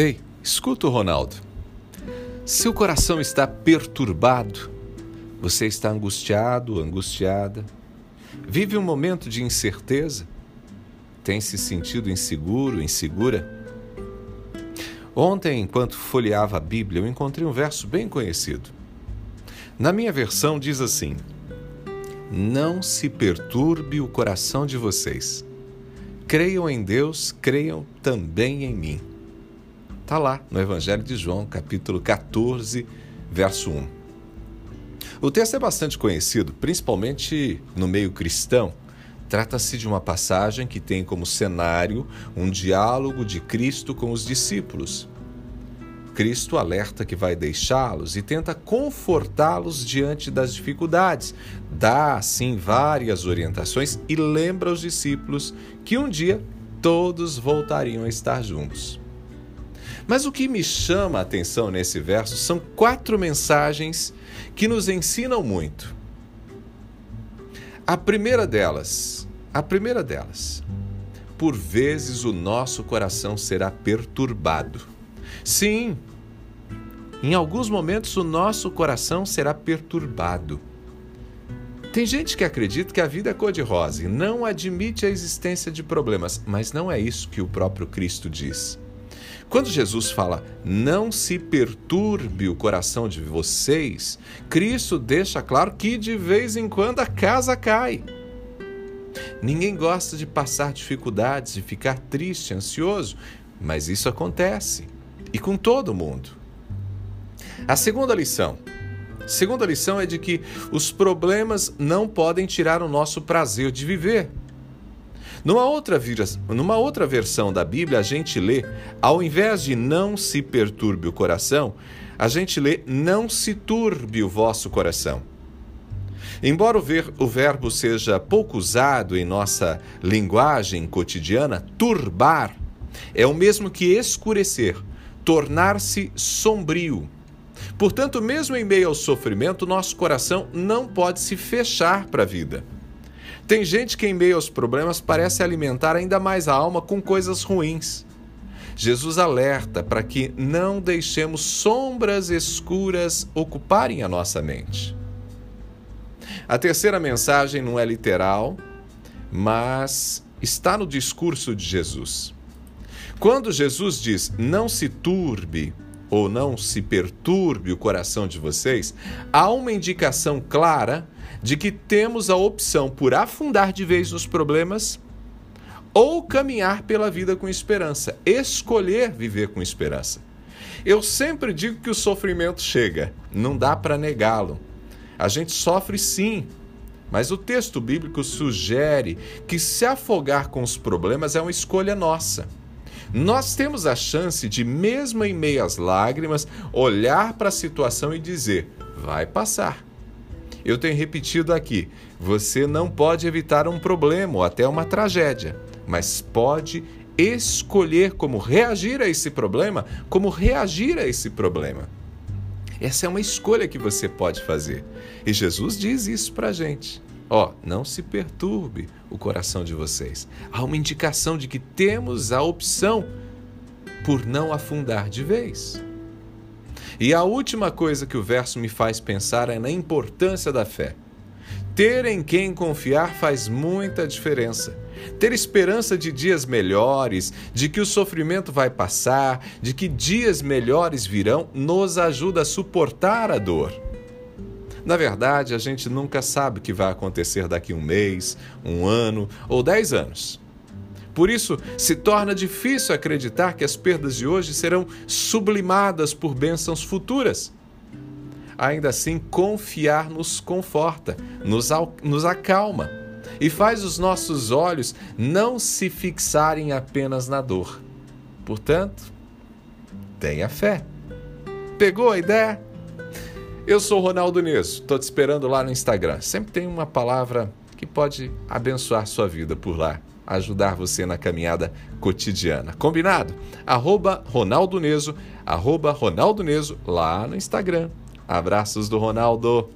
Ei, escuta o Ronaldo. Seu coração está perturbado, você está angustiado, angustiada, vive um momento de incerteza, tem se sentido inseguro, insegura. Ontem, enquanto folheava a Bíblia, eu encontrei um verso bem conhecido. Na minha versão diz assim: Não se perturbe o coração de vocês. Creiam em Deus, creiam também em mim. Está lá no Evangelho de João, capítulo 14, verso 1. O texto é bastante conhecido, principalmente no meio cristão. Trata-se de uma passagem que tem como cenário um diálogo de Cristo com os discípulos. Cristo alerta que vai deixá-los e tenta confortá-los diante das dificuldades. Dá, assim, várias orientações e lembra aos discípulos que um dia todos voltariam a estar juntos. Mas o que me chama a atenção nesse verso são quatro mensagens que nos ensinam muito. A primeira delas, a primeira delas, por vezes o nosso coração será perturbado. Sim, em alguns momentos o nosso coração será perturbado. Tem gente que acredita que a vida é cor-de-rosa e não admite a existência de problemas, mas não é isso que o próprio Cristo diz. Quando Jesus fala, não se perturbe o coração de vocês, Cristo deixa claro que de vez em quando a casa cai. Ninguém gosta de passar dificuldades, de ficar triste, ansioso, mas isso acontece e com todo mundo. A segunda lição. A segunda lição é de que os problemas não podem tirar o nosso prazer de viver. Numa outra, numa outra versão da Bíblia, a gente lê, ao invés de não se perturbe o coração, a gente lê não se turbe o vosso coração. Embora o, ver, o verbo seja pouco usado em nossa linguagem cotidiana, turbar é o mesmo que escurecer, tornar-se sombrio. Portanto, mesmo em meio ao sofrimento, nosso coração não pode se fechar para a vida. Tem gente que, em meio aos problemas, parece alimentar ainda mais a alma com coisas ruins. Jesus alerta para que não deixemos sombras escuras ocuparem a nossa mente. A terceira mensagem não é literal, mas está no discurso de Jesus. Quando Jesus diz: Não se turbe ou não se perturbe o coração de vocês, há uma indicação clara de que temos a opção por afundar de vez nos problemas ou caminhar pela vida com esperança, escolher viver com esperança. Eu sempre digo que o sofrimento chega, não dá para negá-lo. A gente sofre sim, mas o texto bíblico sugere que se afogar com os problemas é uma escolha nossa. Nós temos a chance de, mesmo em meio às lágrimas, olhar para a situação e dizer: vai passar. Eu tenho repetido aqui: você não pode evitar um problema ou até uma tragédia, mas pode escolher como reagir a esse problema, como reagir a esse problema. Essa é uma escolha que você pode fazer. E Jesus diz isso para a gente. Ó, não se perturbe o coração de vocês. Há uma indicação de que temos a opção por não afundar de vez. E a última coisa que o verso me faz pensar é na importância da fé. Ter em quem confiar faz muita diferença. Ter esperança de dias melhores, de que o sofrimento vai passar, de que dias melhores virão, nos ajuda a suportar a dor. Na verdade, a gente nunca sabe o que vai acontecer daqui um mês, um ano ou dez anos. Por isso, se torna difícil acreditar que as perdas de hoje serão sublimadas por bênçãos futuras. Ainda assim, confiar nos conforta, nos, nos acalma e faz os nossos olhos não se fixarem apenas na dor. Portanto, tenha fé. Pegou a ideia? Eu sou Ronaldo Neso, estou te esperando lá no Instagram. Sempre tem uma palavra que pode abençoar sua vida por lá, ajudar você na caminhada cotidiana. Combinado? Arroba Ronaldo Neso, arroba Ronaldo Neso lá no Instagram. Abraços do Ronaldo.